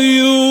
you.